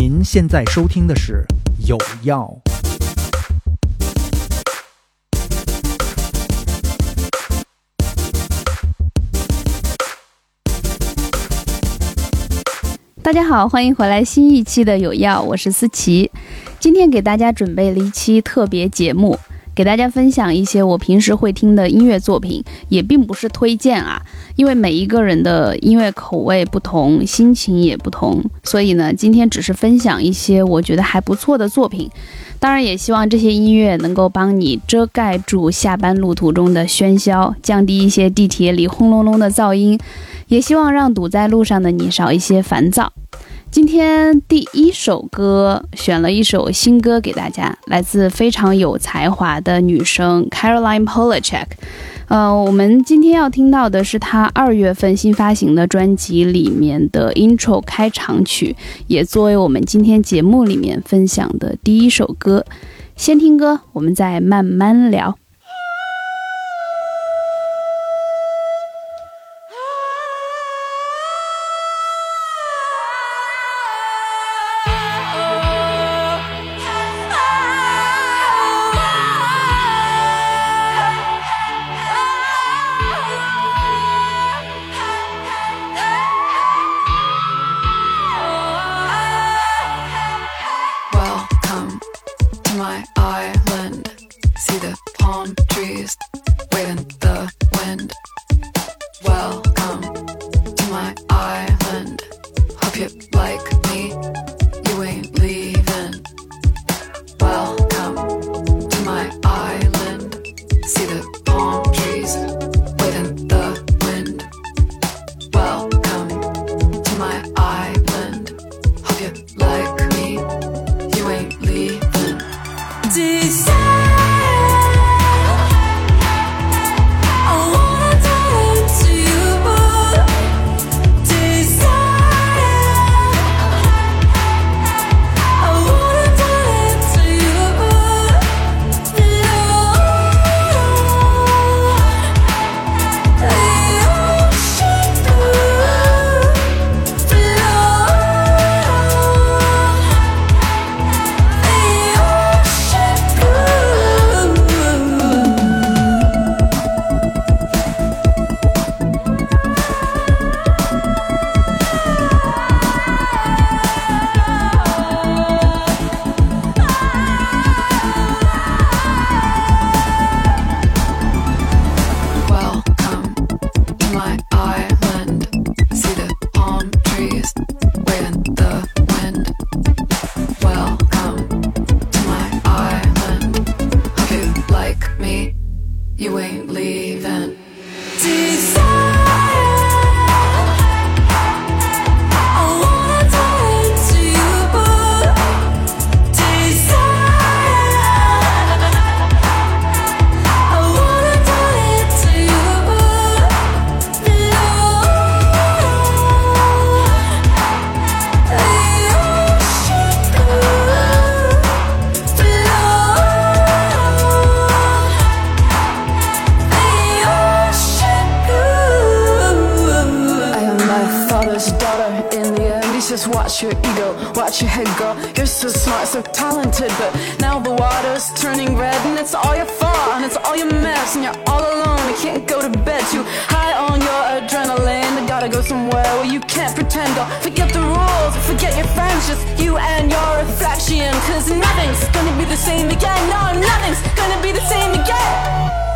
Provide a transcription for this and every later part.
您现在收听的是《有药》。大家好，欢迎回来新一期的《有药》，我是思琪。今天给大家准备了一期特别节目，给大家分享一些我平时会听的音乐作品，也并不是推荐啊，因为每一个人的音乐口味不同，心情也不同，所以呢，今天只是分享一些我觉得还不错的作品。当然，也希望这些音乐能够帮你遮盖住下班路途中的喧嚣，降低一些地铁里轰隆隆的噪音。也希望让堵在路上的你少一些烦躁。今天第一首歌选了一首新歌给大家，来自非常有才华的女生 Caroline Polachek。呃，我们今天要听到的是她二月份新发行的专辑里面的 Intro 开场曲，也作为我们今天节目里面分享的第一首歌。先听歌，我们再慢慢聊。Like your head go. You're so smart, so talented, but now the water's turning red, and it's all your fault, and it's all your mess, and you're all alone. You can't go to bed, too high on your adrenaline. You gotta go somewhere where you can't pretend. Don't forget the rules, forget your friends, just you and your reflection. Cause nothing's gonna be the same again. No, nothing's gonna be the same again.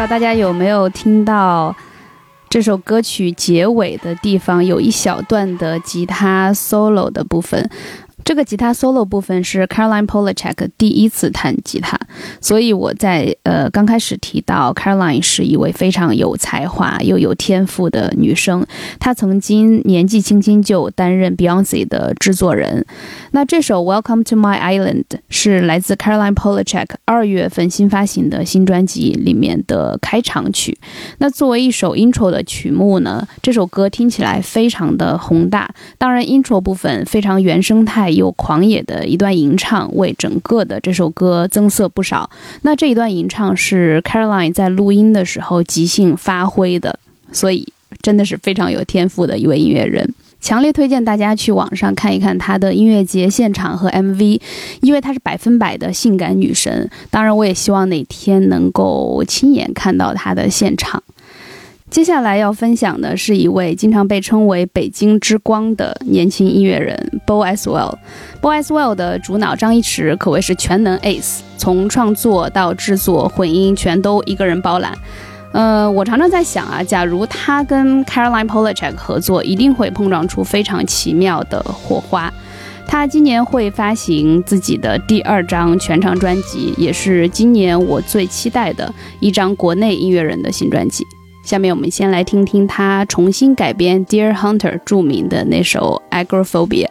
不知道大家有没有听到这首歌曲结尾的地方有一小段的吉他 solo 的部分？这个吉他 solo 部分是 Caroline Polachek 第一次弹吉他，所以我在呃刚开始提到 Caroline 是一位非常有才华又有天赋的女生，她曾经年纪轻轻就担任 Beyonce 的制作人。那这首 Welcome to My Island 是来自 Caroline Polachek 二月份新发行的新专辑里面的开场曲。那作为一首 intro 的曲目呢，这首歌听起来非常的宏大，当然 intro 部分非常原生态。有狂野的一段吟唱，为整个的这首歌增色不少。那这一段吟唱是 Caroline 在录音的时候即兴发挥的，所以真的是非常有天赋的一位音乐人。强烈推荐大家去网上看一看她的音乐节现场和 MV，因为她是百分百的性感女神。当然，我也希望哪天能够亲眼看到她的现场。接下来要分享的是一位经常被称为“北京之光”的年轻音乐人 Bo as well。Bo as well 的主脑张一驰可谓是全能 ace，从创作到制作、混音全都一个人包揽。呃，我常常在想啊，假如他跟 Caroline Polachek 合作，一定会碰撞出非常奇妙的火花。他今年会发行自己的第二张全长专辑，也是今年我最期待的一张国内音乐人的新专辑。下面我们先来听听他重新改编 Dear Hunter 著名的那首 Agoraphobia。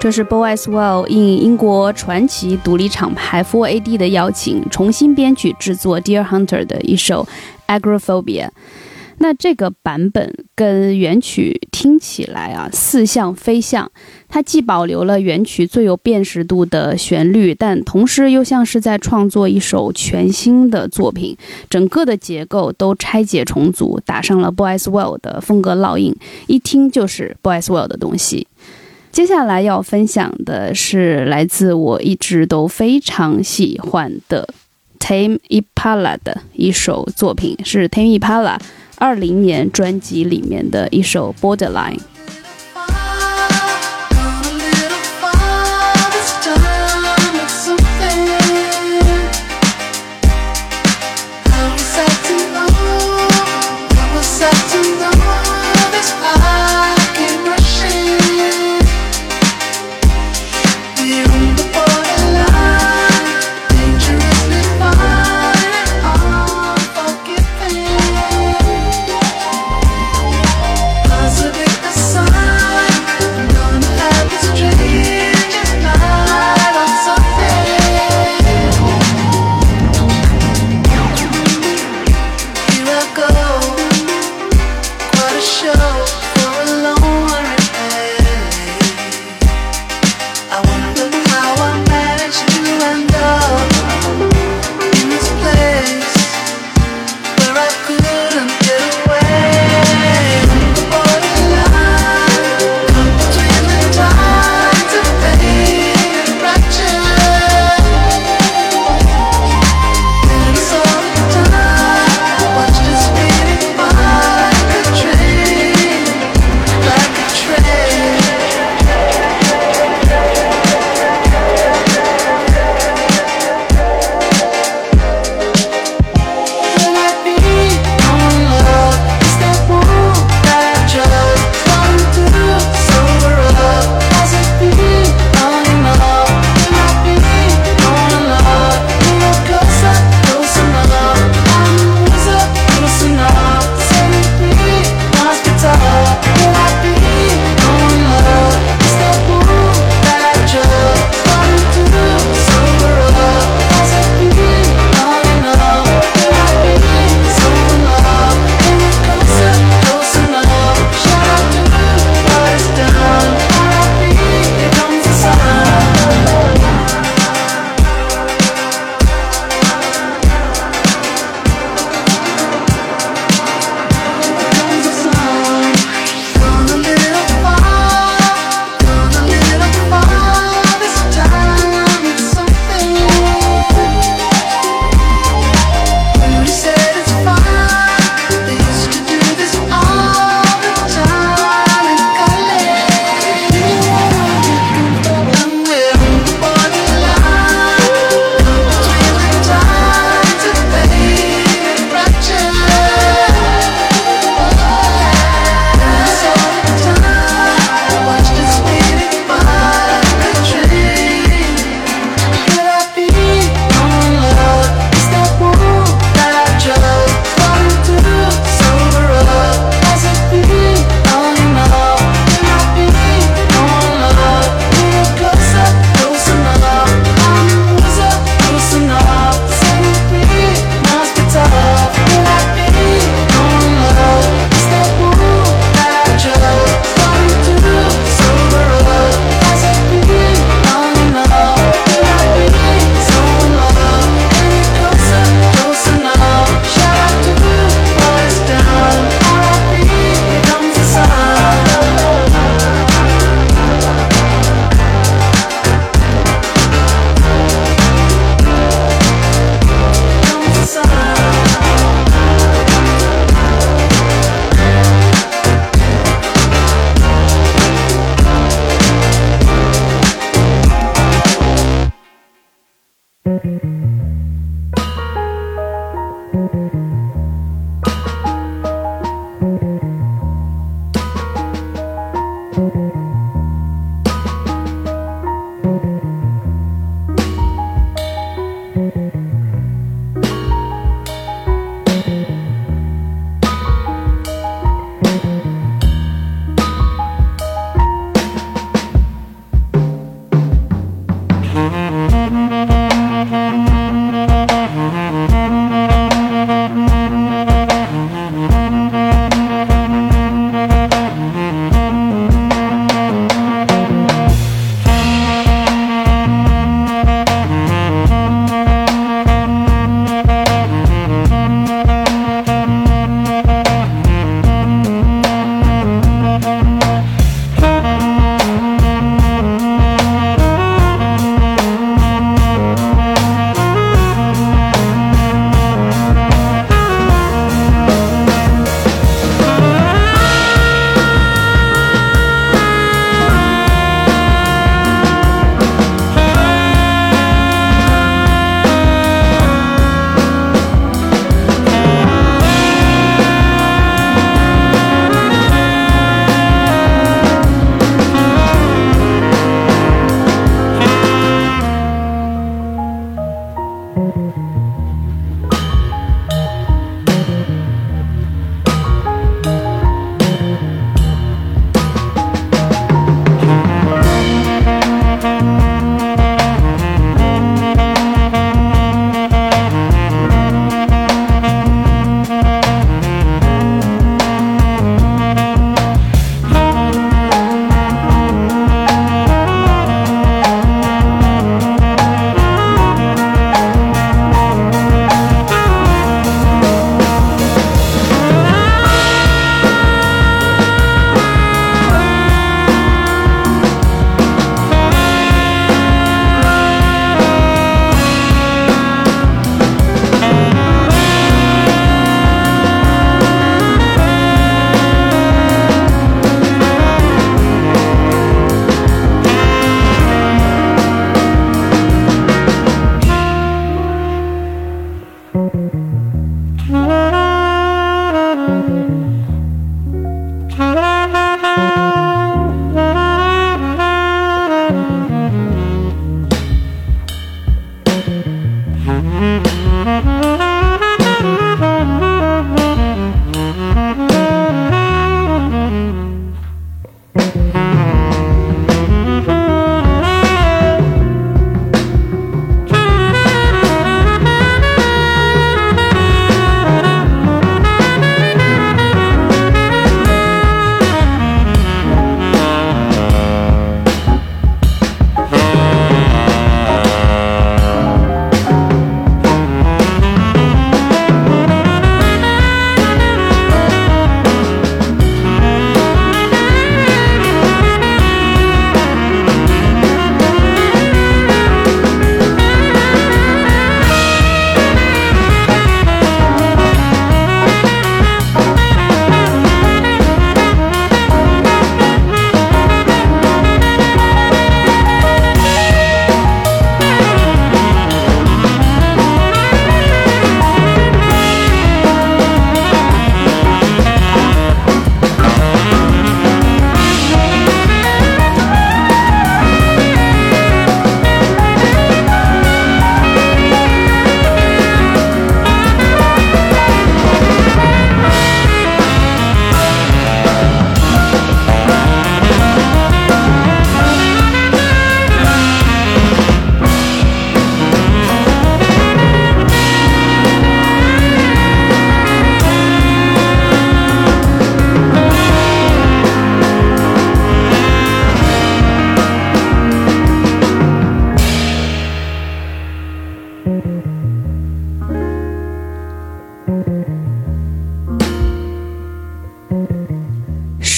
这是 Boyzwell 应英国传奇独立厂牌 Four AD 的邀请，重新编曲制作 Deer Hunter 的一首 Agoraphobia。那这个版本跟原曲听起来啊似像非像，它既保留了原曲最有辨识度的旋律，但同时又像是在创作一首全新的作品，整个的结构都拆解重组，打上了 Boyzwell 的风格烙印，一听就是 Boyzwell 的东西。接下来要分享的是来自我一直都非常喜欢的 Tame I Pala 的一首作品，是 Tame Impala 二零年专辑里面的一首 Borderline。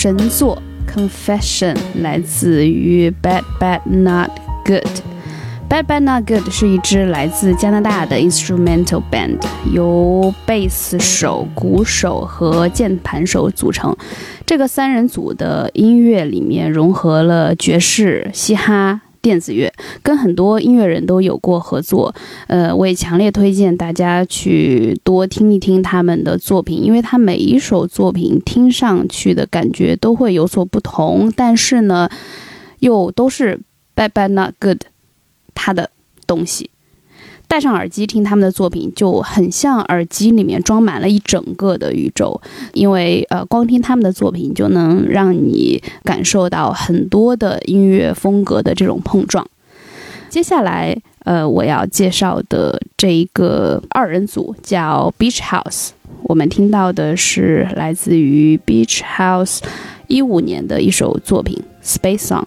神作《Confession》，来自于 Bad Bad Not Good。Bad Bad Not Good 是一支来自加拿大的 instrumental band，由贝斯手、鼓手和键盘手组成。这个三人组的音乐里面融合了爵士、嘻哈、电子乐，跟很多音乐人都有过合作。呃，我也强烈推荐大家去多听一听他们的作品，因为他每一首作品听上去的感觉都会有所不同，但是呢，又都是 Bad Bad Not Good 他的东西。戴上耳机听他们的作品，就很像耳机里面装满了一整个的宇宙，因为呃，光听他们的作品就能让你感受到很多的音乐风格的这种碰撞。接下来，呃，我要介绍的这一个二人组叫 Beach House，我们听到的是来自于 Beach House 一五年的一首作品《Space Song》。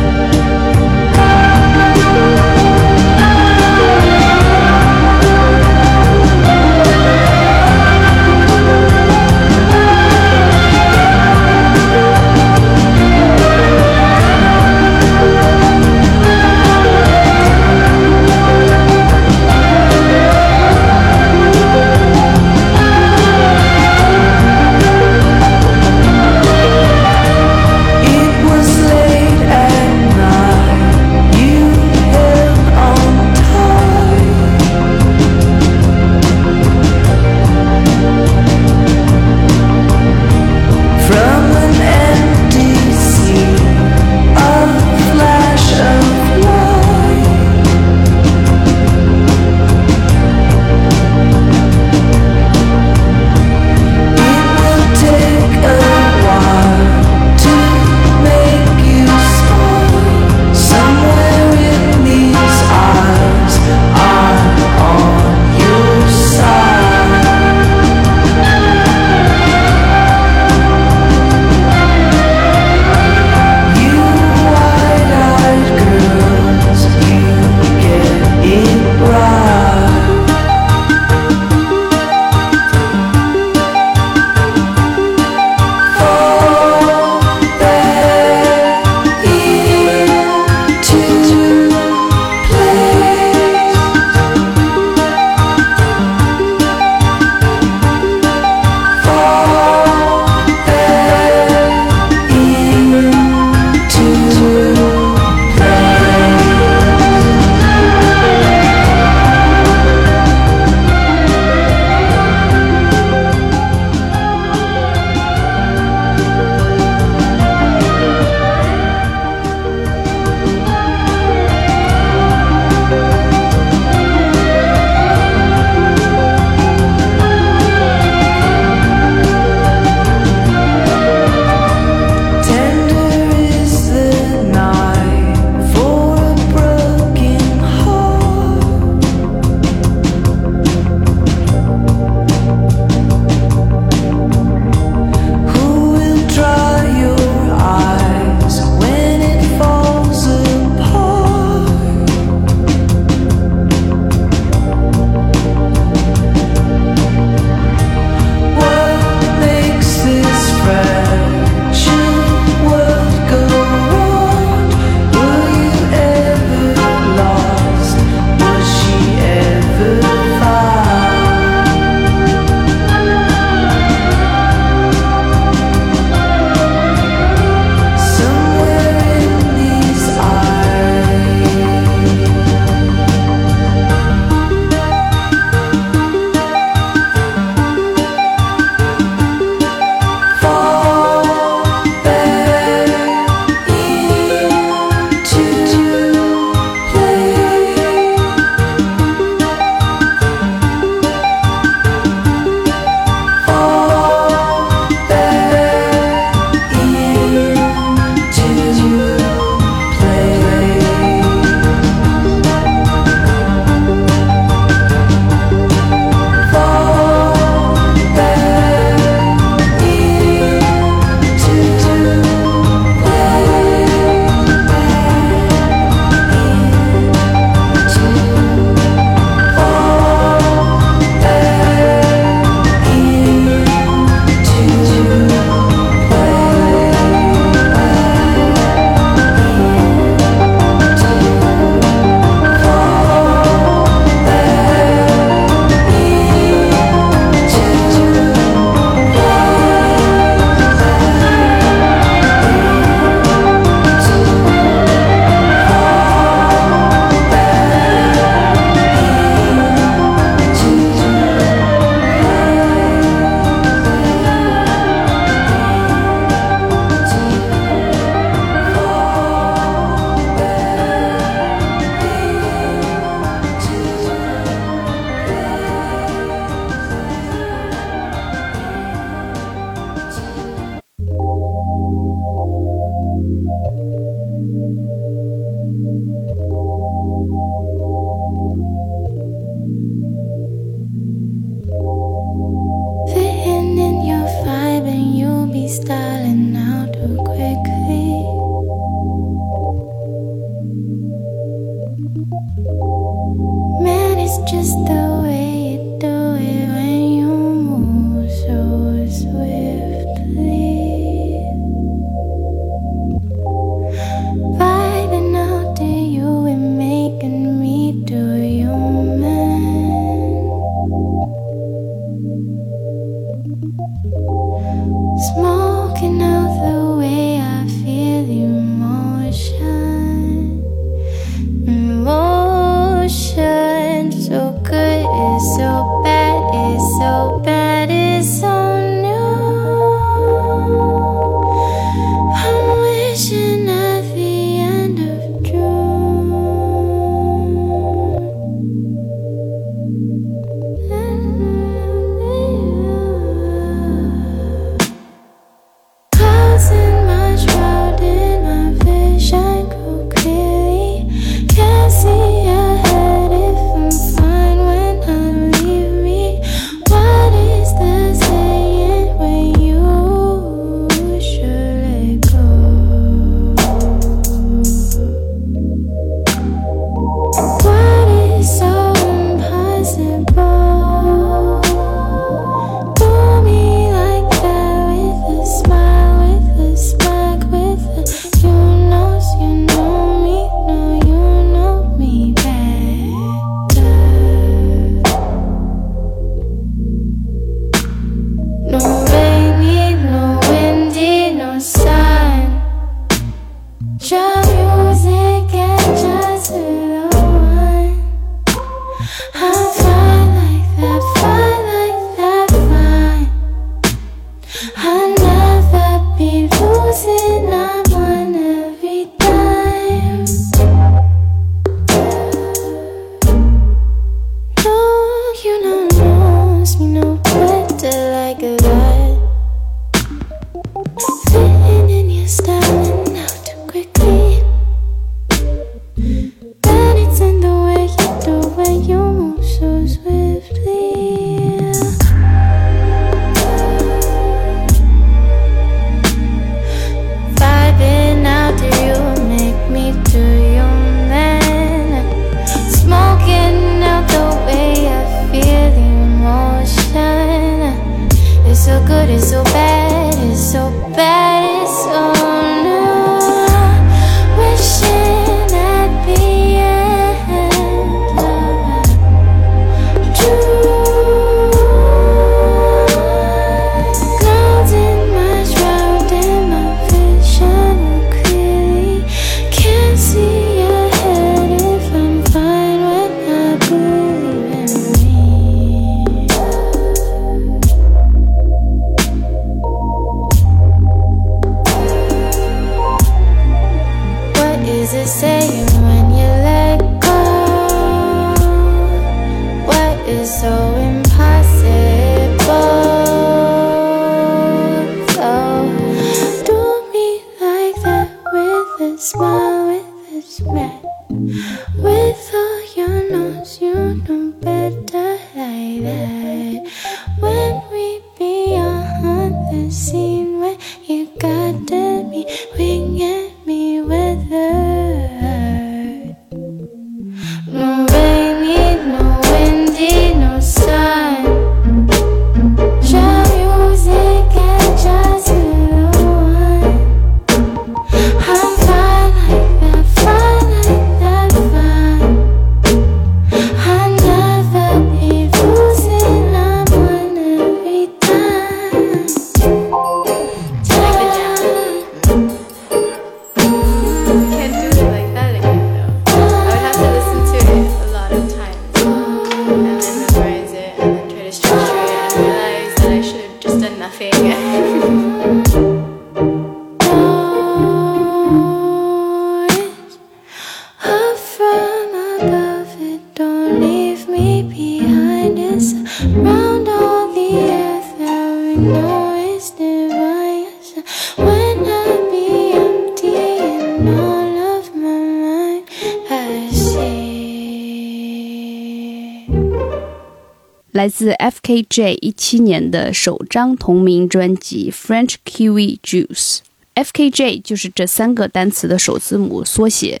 来自 F.K.J 一七年的首张同名专辑《French Kiwi Juice》。F.K.J 就是这三个单词的首字母缩写。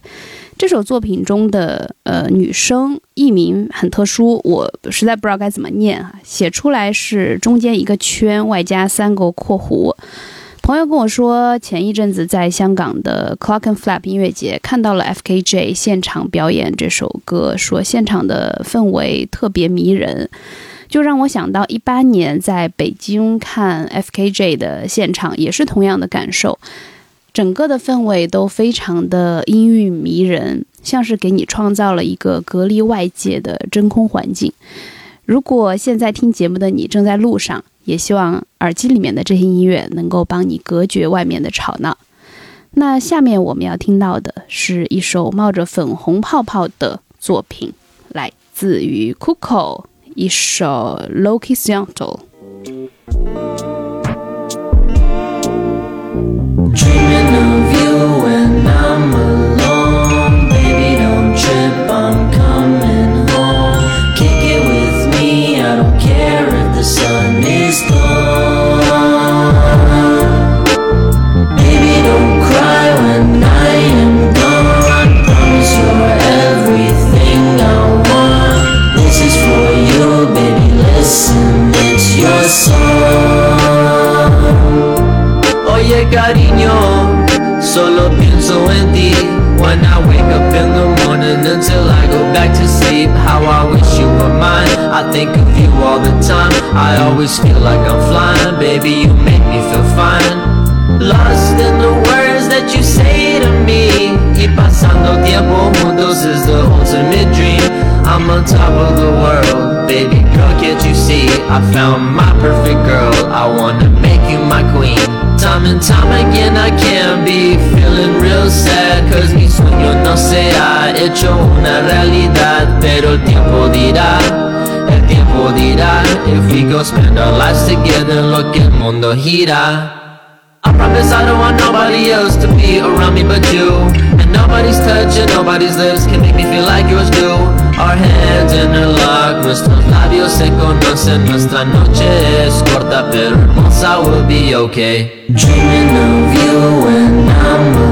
这首作品中的呃女生艺名很特殊，我实在不知道该怎么念啊，写出来是中间一个圈外加三个括弧。朋友跟我说，前一阵子在香港的 Clock and Flap 音乐节看到了 F.K.J 现场表演这首歌，说现场的氛围特别迷人，就让我想到一八年在北京看 F.K.J 的现场也是同样的感受，整个的氛围都非常的阴郁迷人，像是给你创造了一个隔离外界的真空环境。如果现在听节目的你正在路上，也希望耳机里面的这些音乐能够帮你隔绝外面的吵闹。那下面我们要听到的是一首冒着粉红泡泡的作品，来自于 Coco，一首 Loki s Cariño, solo pienso en ti. When I wake up in the morning until I go back to sleep How I wish you were mine, I think of you all the time. I always feel like I'm flying, baby you make me feel fine. Lost in the words that you say to me. Y pasando tiempo juntos is the ultimate dream. I'm on top of the world, baby girl can't you see? I found my perfect girl, I wanna make you my queen Time and time again I can't be feeling real sad. Cause mi sueño no se ha hecho una realidad Pero el tiempo dirá, el tiempo dirá If we go spend our lives together lo que el mundo gira. I promise I don't want nobody else to be around me but you nobody's touch and nobody's lips can make me feel like yours do. Our hands interlock, nuestros labios se conocen. Nuestra noche es corta pero hermosa, we'll be okay. Dreaming of you when I'm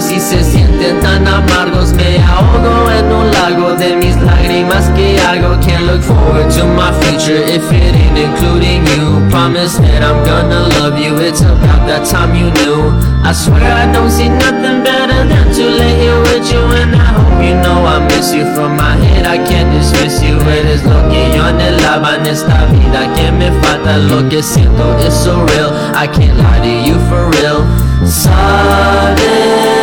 son y se sienten tan amargos. Me ahogo en un lago de mis lágrimas que hago. Can't look forward to my future if it ain't including you. Promise that I'm gonna love you. It's about that time you knew. I swear I don't see nothing better than to lay here with you. And I hope you know I miss you from my head. I can't dismiss you. Eres lo que yo anhelaba en esta vida que me falta. Lo que siento is so real. I can't lie to you for real. Sabes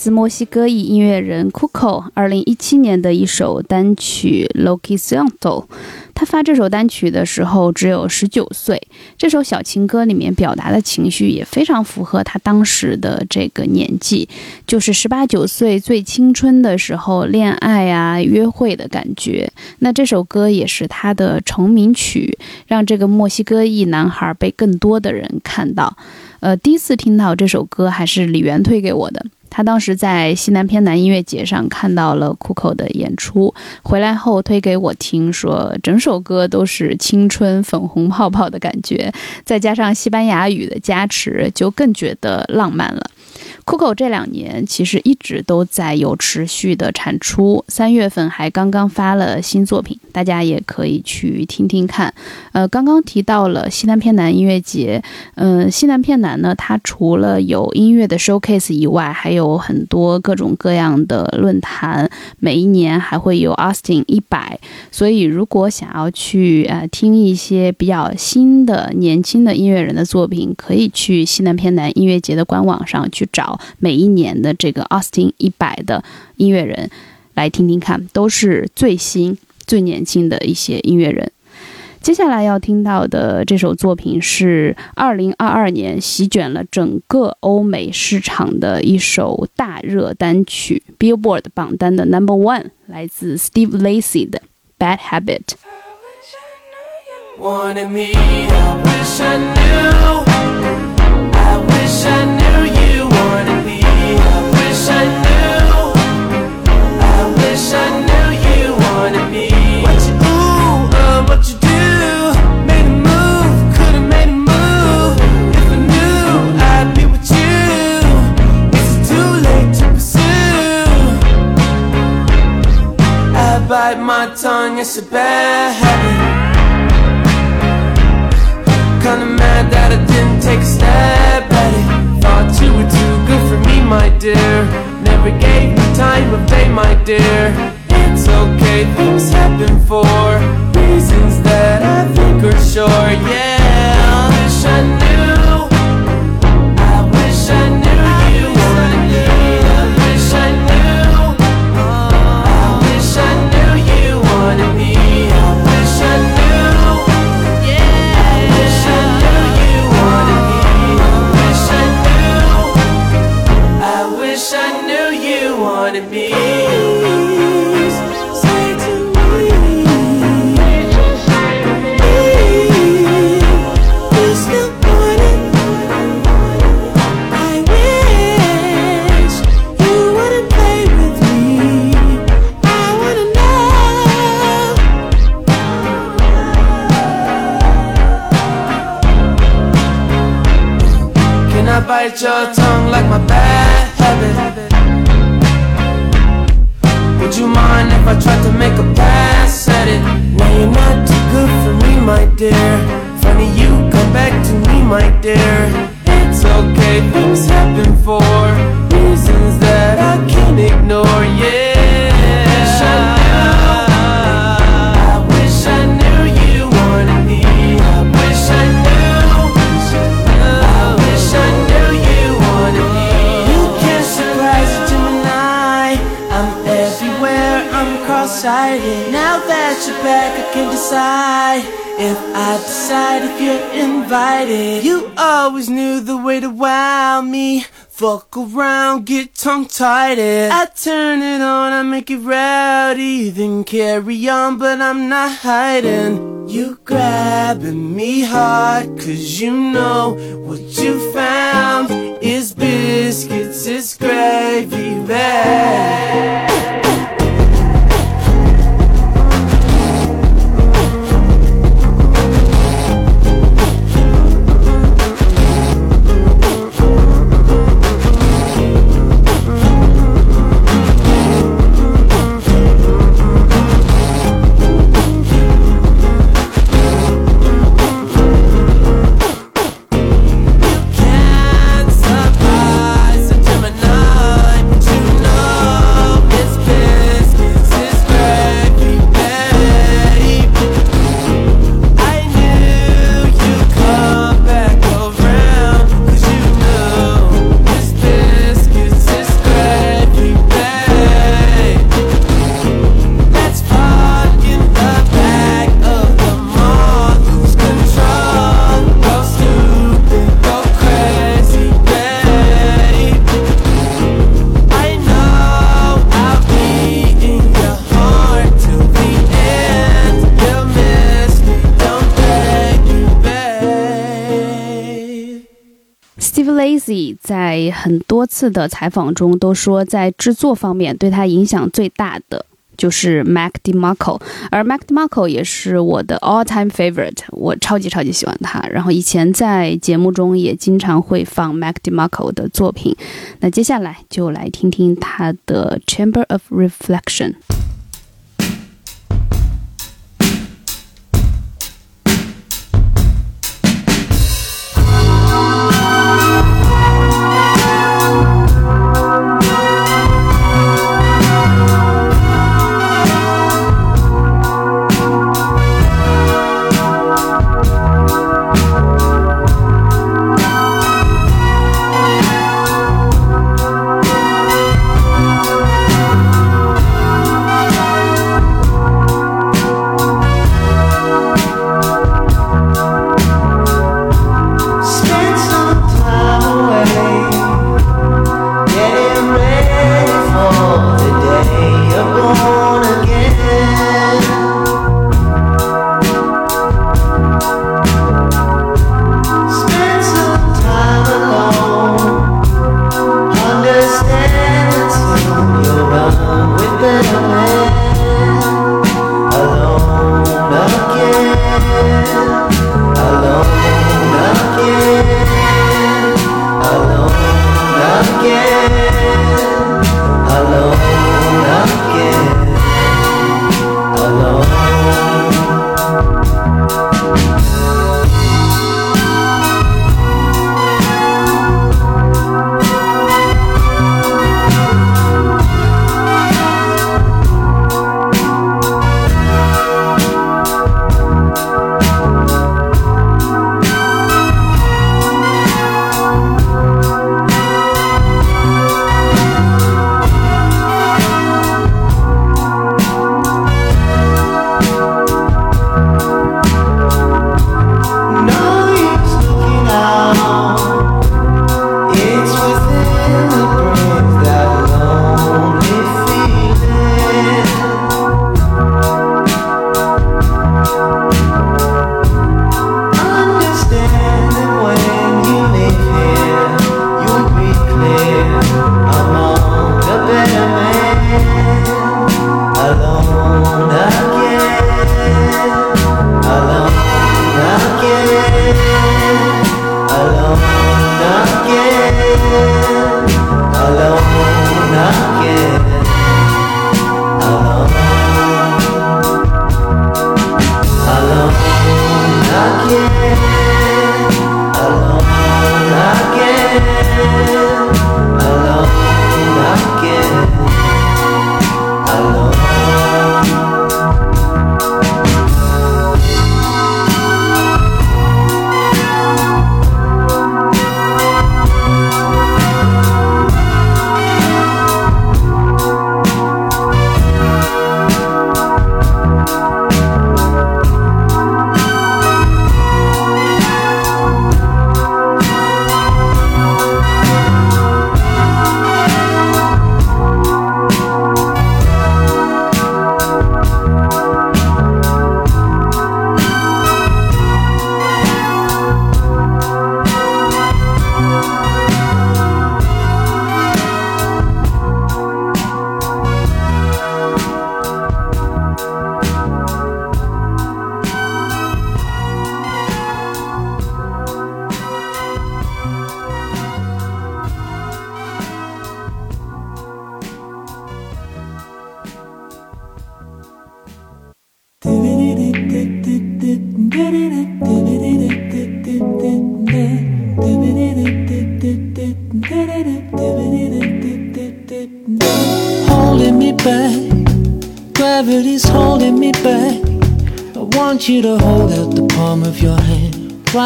自墨西哥裔音乐人 Coco 二零一七年的一首单曲《Loki Santo》。他发这首单曲的时候只有十九岁，这首小情歌里面表达的情绪也非常符合他当时的这个年纪，就是十八九岁最青春的时候，恋爱啊、约会的感觉。那这首歌也是他的成名曲，让这个墨西哥裔男孩被更多的人看到。呃，第一次听到这首歌还是李源推给我的。他当时在西南偏南音乐节上看到了酷口的演出，回来后推给我听，说整首歌都是青春粉红泡泡的感觉，再加上西班牙语的加持，就更觉得浪漫了。Coco 这两年其实一直都在有持续的产出，三月份还刚刚发了新作品，大家也可以去听听看。呃，刚刚提到了西南偏南音乐节，嗯、西南偏南呢，它除了有音乐的 showcase 以外，还有很多各种各样的论坛，每一年还会有 Austin 一百，所以如果想要去呃听一些比较新的年轻的音乐人的作品，可以去西南偏南音乐节的官网上去找每一年的这个 Austin 一百的音乐人来听听看，都是最新最年轻的一些音乐人。接下来要听到的这首作品是二零二二年席卷了整个欧美市场的一首大热单曲，Billboard 榜单的 Number One，来自 Steve Lacy 的《Bad Habit》。wanted me. I wish I knew. I wish I bite my tongue, it's a bad habit. Kinda mad that I didn't take a stab at dear. Never gave me time of day, my dear. It's okay, things happen for reasons that I think are sure. Yeah, I wish way to wow me. Fuck around, get tongue-tied. I turn it on, I make it rowdy, then carry on, but I'm not hiding. You grabbing me hard, cause you know what you found is biscuits, it's gravy bag. 很多次的采访中都说，在制作方面对他影响最大的就是 Mac DeMarco，而 Mac DeMarco 也是我的 all time favorite，我超级超级喜欢他。然后以前在节目中也经常会放 Mac DeMarco 的作品。那接下来就来听听他的 Chamber of Reflection。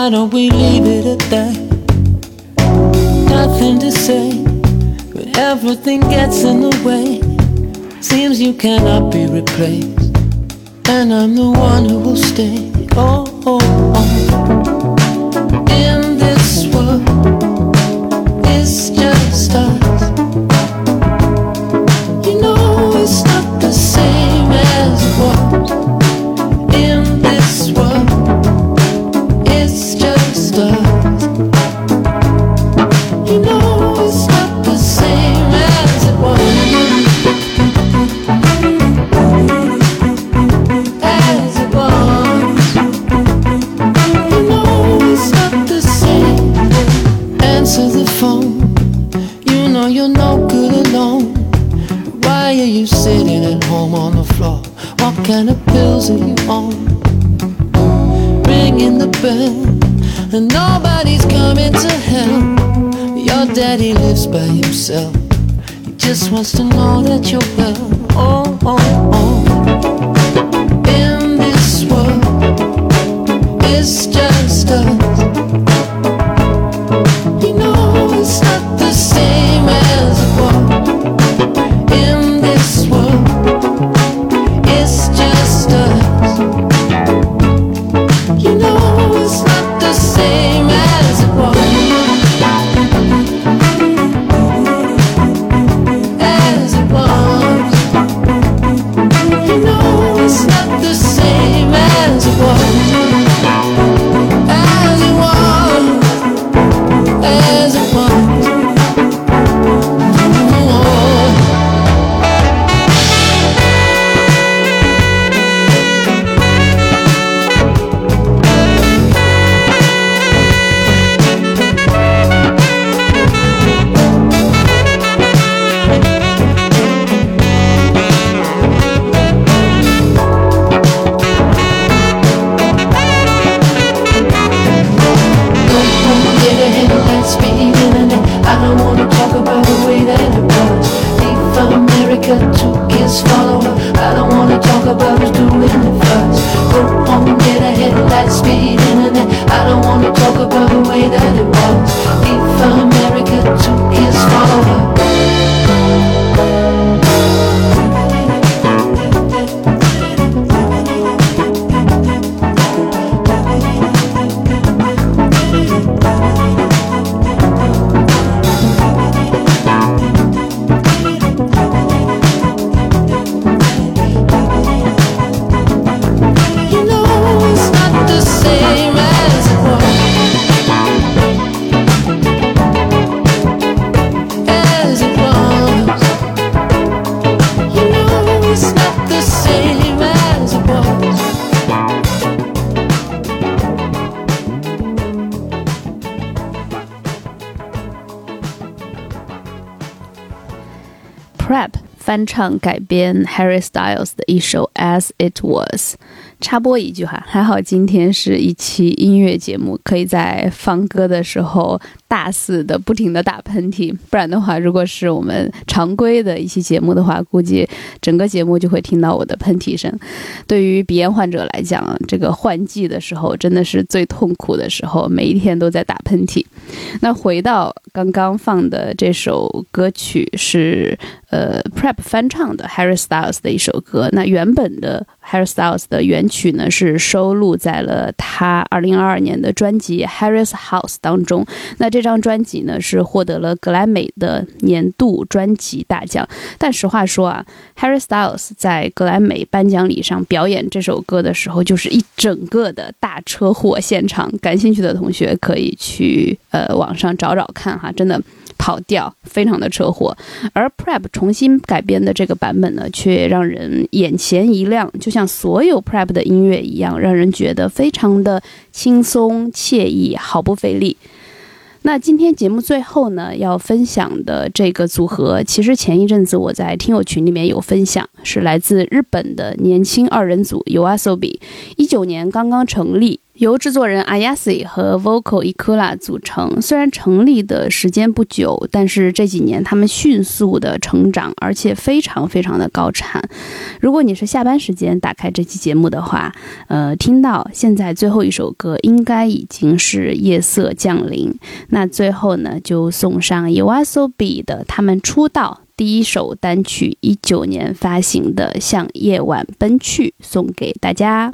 Why don't we leave it at that? Nothing to say, but everything gets in the way. Seems you cannot be replaced, and I'm the one who will stay. Oh. And nobody's coming to help. Your daddy lives by himself. He just wants to know that you're well. Oh, oh, oh. In this world, it's just us. 翻唱改编 Harry Styles 的一首《As It Was》。插播一句哈，还好今天是一期音乐节目，可以在放歌的时候大肆的不停的打喷嚏，不然的话，如果是我们常规的一期节目的话，估计整个节目就会听到我的喷嚏声。对于鼻炎患者来讲，这个换季的时候真的是最痛苦的时候，每一天都在打喷嚏。那回到刚刚放的这首歌曲是呃 Prep 翻唱的 Harry Styles 的一首歌。那原本的 Harry Styles 的原曲呢是收录在了他2022年的专辑 Harry's House 当中。那这张专辑呢是获得了格莱美的年度专辑大奖。但实话说啊，Harry Styles 在格莱美颁奖礼上表演这首歌的时候，就是一整个的大车祸现场。感兴趣的同学可以去呃网上找找看哈，真的跑调，非常的车祸。而 Prep 重新改编的这个版本呢，却让人眼前一亮，就像所有 Prep 的音乐一样，让人觉得非常的轻松惬意，毫不费力。那今天节目最后呢，要分享的这个组合，其实前一阵子我在听友群里面有分享，是来自日本的年轻二人组 YOASOBI，一九年刚刚成立。由制作人 Ayase 和 Vocal Ikura 组成。虽然成立的时间不久，但是这几年他们迅速的成长，而且非常非常的高产。如果你是下班时间打开这期节目的话，呃，听到现在最后一首歌，应该已经是夜色降临。那最后呢，就送上 YOASOBI 的他们出道。第一首单曲，一九年发行的《向夜晚奔去》，送给大家。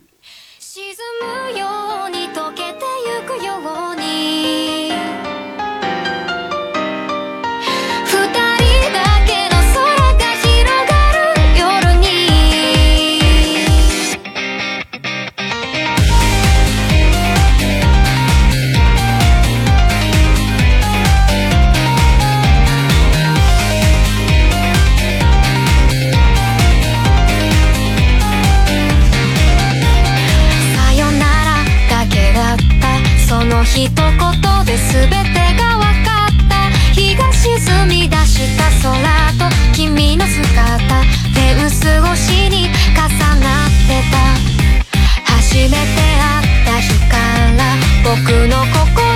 全てが分かった。日が沈み出した空と君の姿。手薄越しに重なってた。初めて会った日から僕の心